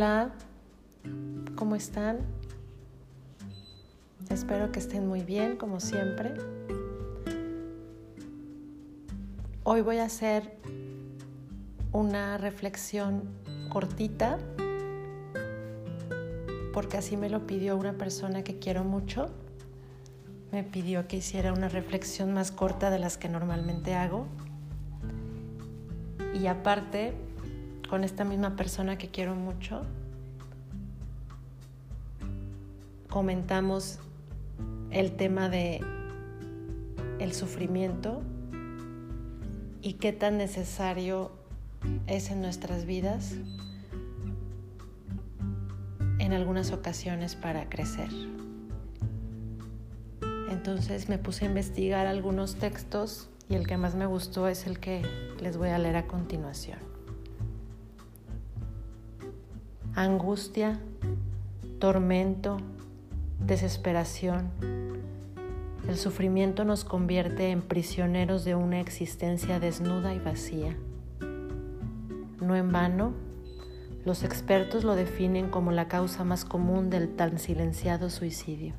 Hola, ¿cómo están? Espero que estén muy bien, como siempre. Hoy voy a hacer una reflexión cortita, porque así me lo pidió una persona que quiero mucho. Me pidió que hiciera una reflexión más corta de las que normalmente hago. Y aparte, con esta misma persona que quiero mucho, comentamos el tema de el sufrimiento y qué tan necesario es en nuestras vidas en algunas ocasiones para crecer. Entonces me puse a investigar algunos textos y el que más me gustó es el que les voy a leer a continuación. Angustia, tormento, desesperación. El sufrimiento nos convierte en prisioneros de una existencia desnuda y vacía. No en vano, los expertos lo definen como la causa más común del tan silenciado suicidio.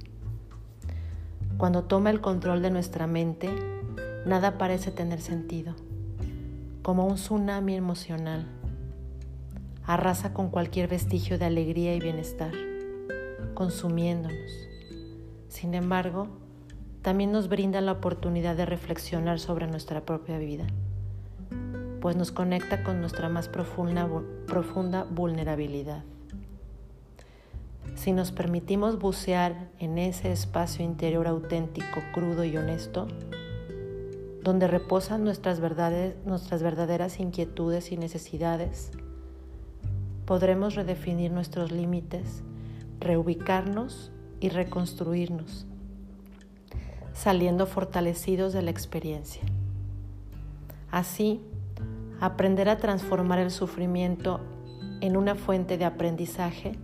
Cuando toma el control de nuestra mente, nada parece tener sentido, como un tsunami emocional. Arrasa con cualquier vestigio de alegría y bienestar, consumiéndonos. Sin embargo, también nos brinda la oportunidad de reflexionar sobre nuestra propia vida, pues nos conecta con nuestra más profunda, profunda vulnerabilidad. Si nos permitimos bucear en ese espacio interior auténtico, crudo y honesto, donde reposan nuestras, verdades, nuestras verdaderas inquietudes y necesidades, podremos redefinir nuestros límites, reubicarnos y reconstruirnos, saliendo fortalecidos de la experiencia. Así, aprender a transformar el sufrimiento en una fuente de aprendizaje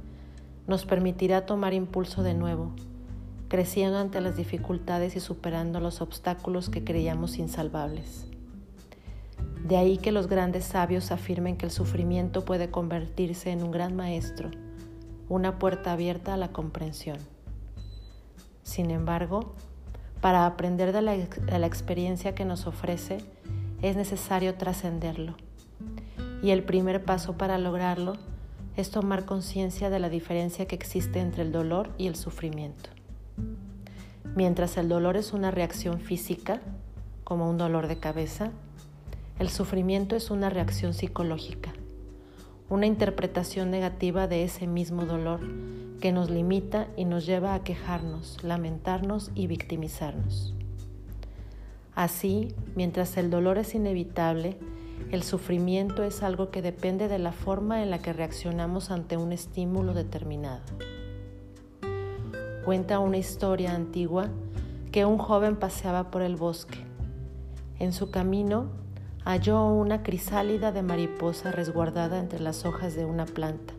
nos permitirá tomar impulso de nuevo creciendo ante las dificultades y superando los obstáculos que creíamos insalvables. De ahí que los grandes sabios afirmen que el sufrimiento puede convertirse en un gran maestro, una puerta abierta a la comprensión. Sin embargo, para aprender de la, de la experiencia que nos ofrece, es necesario trascenderlo. Y el primer paso para lograrlo es tomar conciencia de la diferencia que existe entre el dolor y el sufrimiento. Mientras el dolor es una reacción física, como un dolor de cabeza, el sufrimiento es una reacción psicológica, una interpretación negativa de ese mismo dolor que nos limita y nos lleva a quejarnos, lamentarnos y victimizarnos. Así, mientras el dolor es inevitable, el sufrimiento es algo que depende de la forma en la que reaccionamos ante un estímulo determinado cuenta una historia antigua que un joven paseaba por el bosque. En su camino halló una crisálida de mariposa resguardada entre las hojas de una planta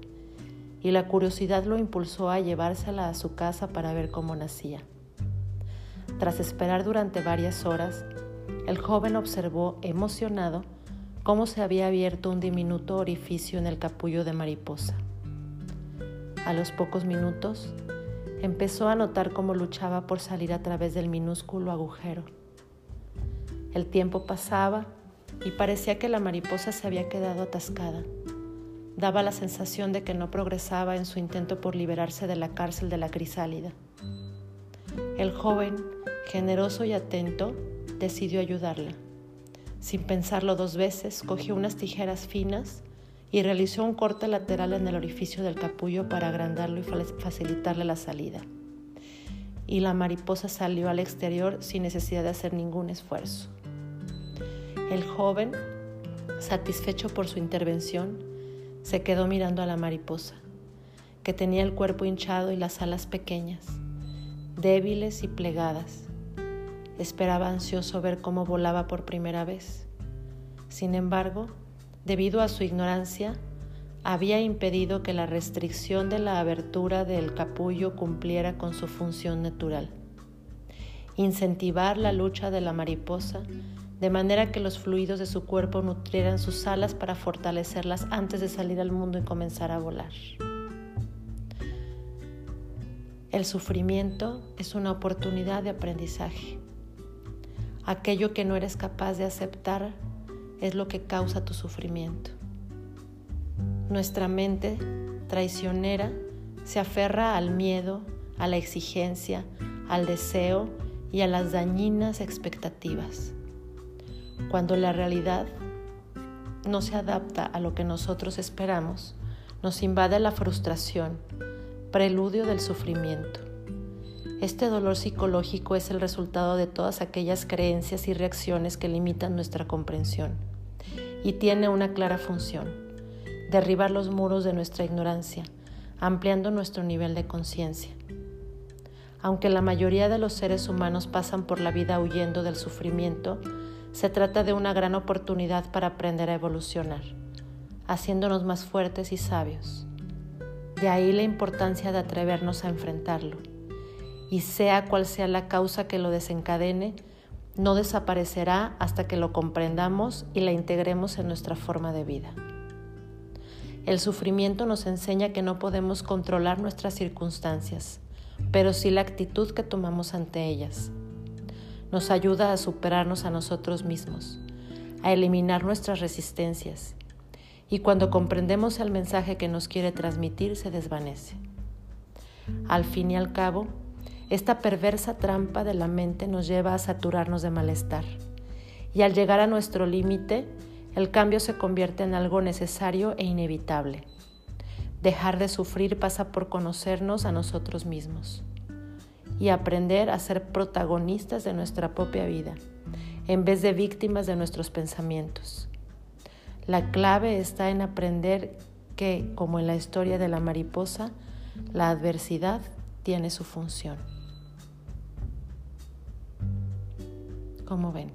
y la curiosidad lo impulsó a llevársela a su casa para ver cómo nacía. Tras esperar durante varias horas, el joven observó emocionado cómo se había abierto un diminuto orificio en el capullo de mariposa. A los pocos minutos, empezó a notar cómo luchaba por salir a través del minúsculo agujero. El tiempo pasaba y parecía que la mariposa se había quedado atascada. Daba la sensación de que no progresaba en su intento por liberarse de la cárcel de la crisálida. El joven, generoso y atento, decidió ayudarla. Sin pensarlo dos veces, cogió unas tijeras finas y realizó un corte lateral en el orificio del capullo para agrandarlo y facilitarle la salida. Y la mariposa salió al exterior sin necesidad de hacer ningún esfuerzo. El joven, satisfecho por su intervención, se quedó mirando a la mariposa, que tenía el cuerpo hinchado y las alas pequeñas, débiles y plegadas. Esperaba ansioso ver cómo volaba por primera vez. Sin embargo, debido a su ignorancia, había impedido que la restricción de la abertura del capullo cumpliera con su función natural. Incentivar la lucha de la mariposa de manera que los fluidos de su cuerpo nutrieran sus alas para fortalecerlas antes de salir al mundo y comenzar a volar. El sufrimiento es una oportunidad de aprendizaje. Aquello que no eres capaz de aceptar es lo que causa tu sufrimiento. Nuestra mente traicionera se aferra al miedo, a la exigencia, al deseo y a las dañinas expectativas. Cuando la realidad no se adapta a lo que nosotros esperamos, nos invade la frustración, preludio del sufrimiento. Este dolor psicológico es el resultado de todas aquellas creencias y reacciones que limitan nuestra comprensión y tiene una clara función, derribar los muros de nuestra ignorancia, ampliando nuestro nivel de conciencia. Aunque la mayoría de los seres humanos pasan por la vida huyendo del sufrimiento, se trata de una gran oportunidad para aprender a evolucionar, haciéndonos más fuertes y sabios. De ahí la importancia de atrevernos a enfrentarlo. Y sea cual sea la causa que lo desencadene, no desaparecerá hasta que lo comprendamos y la integremos en nuestra forma de vida. El sufrimiento nos enseña que no podemos controlar nuestras circunstancias, pero sí la actitud que tomamos ante ellas. Nos ayuda a superarnos a nosotros mismos, a eliminar nuestras resistencias, y cuando comprendemos el mensaje que nos quiere transmitir se desvanece. Al fin y al cabo, esta perversa trampa de la mente nos lleva a saturarnos de malestar, y al llegar a nuestro límite, el cambio se convierte en algo necesario e inevitable. Dejar de sufrir pasa por conocernos a nosotros mismos y aprender a ser protagonistas de nuestra propia vida, en vez de víctimas de nuestros pensamientos. La clave está en aprender que, como en la historia de la mariposa, la adversidad tiene su función. ¿Cómo ven?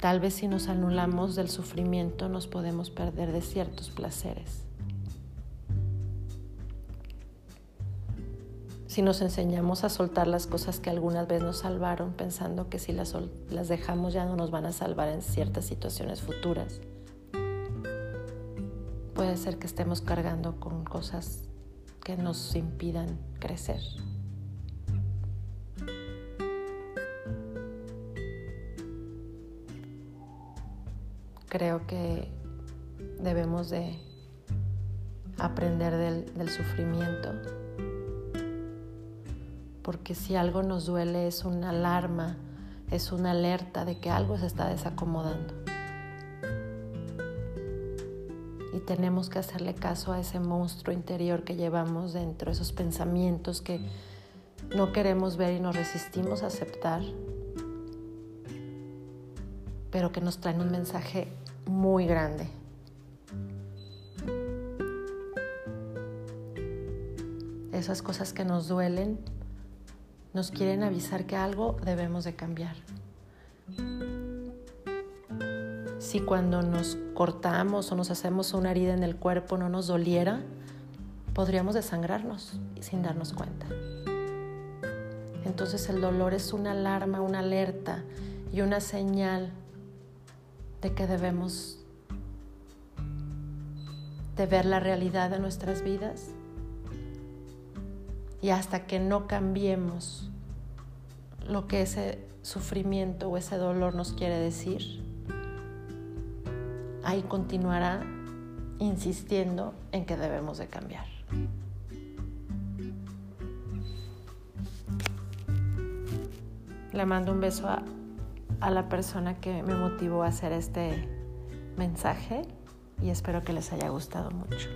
Tal vez si nos anulamos del sufrimiento nos podemos perder de ciertos placeres. Si nos enseñamos a soltar las cosas que algunas veces nos salvaron, pensando que si las, dejamos ya no nos van a salvar en ciertas situaciones futuras, puede ser que estemos cargando con cosas que nos impidan crecer. creo que debemos de aprender del, sufrimiento, porque si algo nos duele es una alarma, es una alerta de que algo se está desacomodando. Y tenemos que hacerle caso a ese monstruo interior que llevamos dentro, esos pensamientos que no queremos ver y nos resistimos a aceptar, pero que nos traen un mensaje muy grande. Esas cosas que nos duelen nos quieren avisar que algo debemos de cambiar. Si cuando nos cortamos o nos hacemos una herida en el cuerpo no nos doliera, podríamos desangrarnos sin darnos cuenta. Entonces el dolor es una alarma, una alerta y una señal de que debemos de ver la realidad de nuestras vidas y hasta que no cambiemos lo que ese sufrimiento o ese dolor nos quiere decir, ahí continuará insistiendo en que debemos de cambiar. Le mando un beso a a la persona que me motivó a hacer este mensaje y espero que les haya gustado mucho.